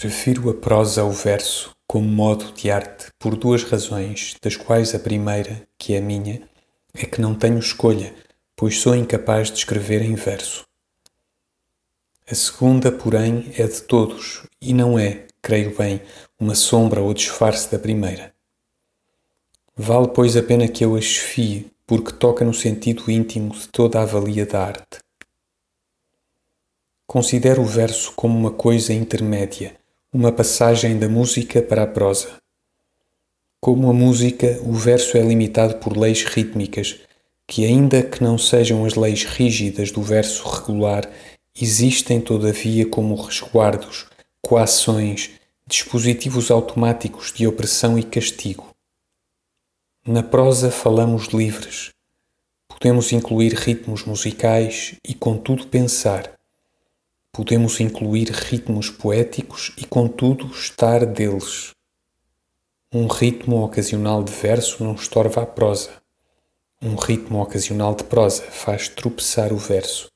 Prefiro a prosa ao verso como modo de arte por duas razões, das quais a primeira, que é a minha, é que não tenho escolha, pois sou incapaz de escrever em verso. A segunda, porém, é de todos e não é, creio bem, uma sombra ou disfarce da primeira. Vale, pois, a pena que eu a esfie, porque toca no sentido íntimo de toda a valia da arte. Considero o verso como uma coisa intermédia, uma passagem da música para a prosa. Como a música, o verso é limitado por leis rítmicas, que, ainda que não sejam as leis rígidas do verso regular, existem todavia como resguardos, coações, dispositivos automáticos de opressão e castigo. Na prosa falamos livres. Podemos incluir ritmos musicais e, contudo, pensar Podemos incluir ritmos poéticos e, contudo, estar deles. Um ritmo ocasional de verso não estorva a prosa. Um ritmo ocasional de prosa faz tropeçar o verso.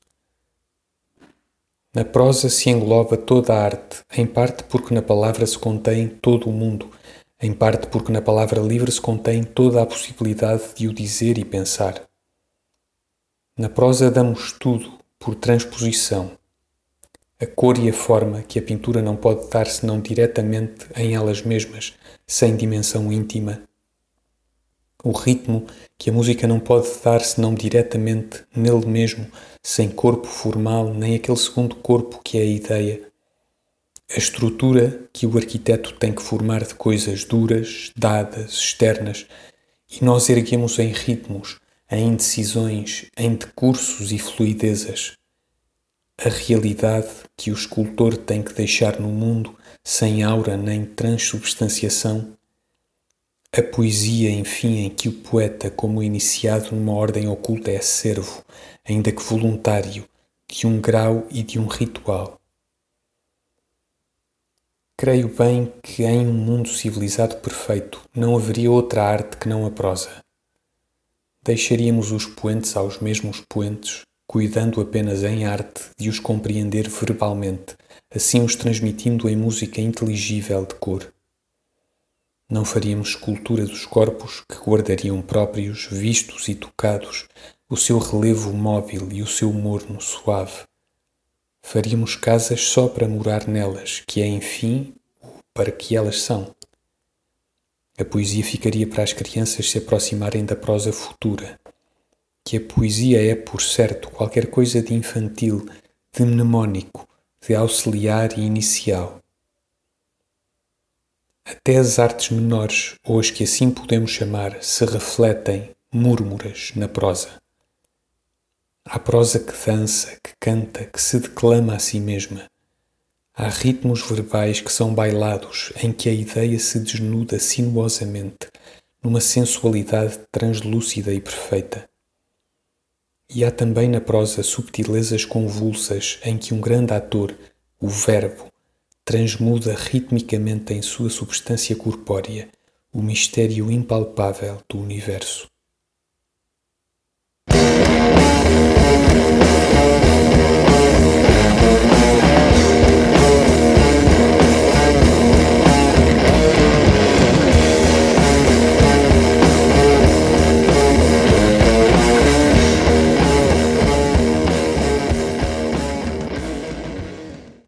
Na prosa se engloba toda a arte, em parte porque na palavra se contém todo o mundo, em parte porque na palavra livre se contém toda a possibilidade de o dizer e pensar. Na prosa damos tudo por transposição a cor e a forma que a pintura não pode dar senão diretamente em elas mesmas, sem dimensão íntima. O ritmo que a música não pode dar senão diretamente nele mesmo, sem corpo formal, nem aquele segundo corpo que é a ideia. A estrutura que o arquiteto tem que formar de coisas duras, dadas, externas, e nós erguemos em ritmos, em indecisões, em decursos e fluidezas a realidade que o escultor tem que deixar no mundo sem aura nem transubstanciação, a poesia, enfim, em que o poeta, como iniciado numa ordem oculta, é servo, ainda que voluntário, de um grau e de um ritual. Creio bem que em um mundo civilizado perfeito não haveria outra arte que não a prosa. Deixaríamos os poentes aos mesmos poentes cuidando apenas em arte de os compreender verbalmente, assim os transmitindo em música inteligível de cor. Não faríamos escultura dos corpos que guardariam próprios, vistos e tocados, o seu relevo móvel e o seu morno suave. Faríamos casas só para morar nelas, que é, enfim, para que elas são. A poesia ficaria para as crianças se aproximarem da prosa futura, que a poesia é, por certo, qualquer coisa de infantil, de mnemónico, de auxiliar e inicial. Até as artes menores, ou as que assim podemos chamar, se refletem, múrmuras, na prosa. Há prosa que dança, que canta, que se declama a si mesma. Há ritmos verbais que são bailados, em que a ideia se desnuda sinuosamente, numa sensualidade translúcida e perfeita. E há também na prosa subtilezas convulsas em que um grande ator, o Verbo, transmuda ritmicamente em sua substância corpórea o mistério impalpável do universo.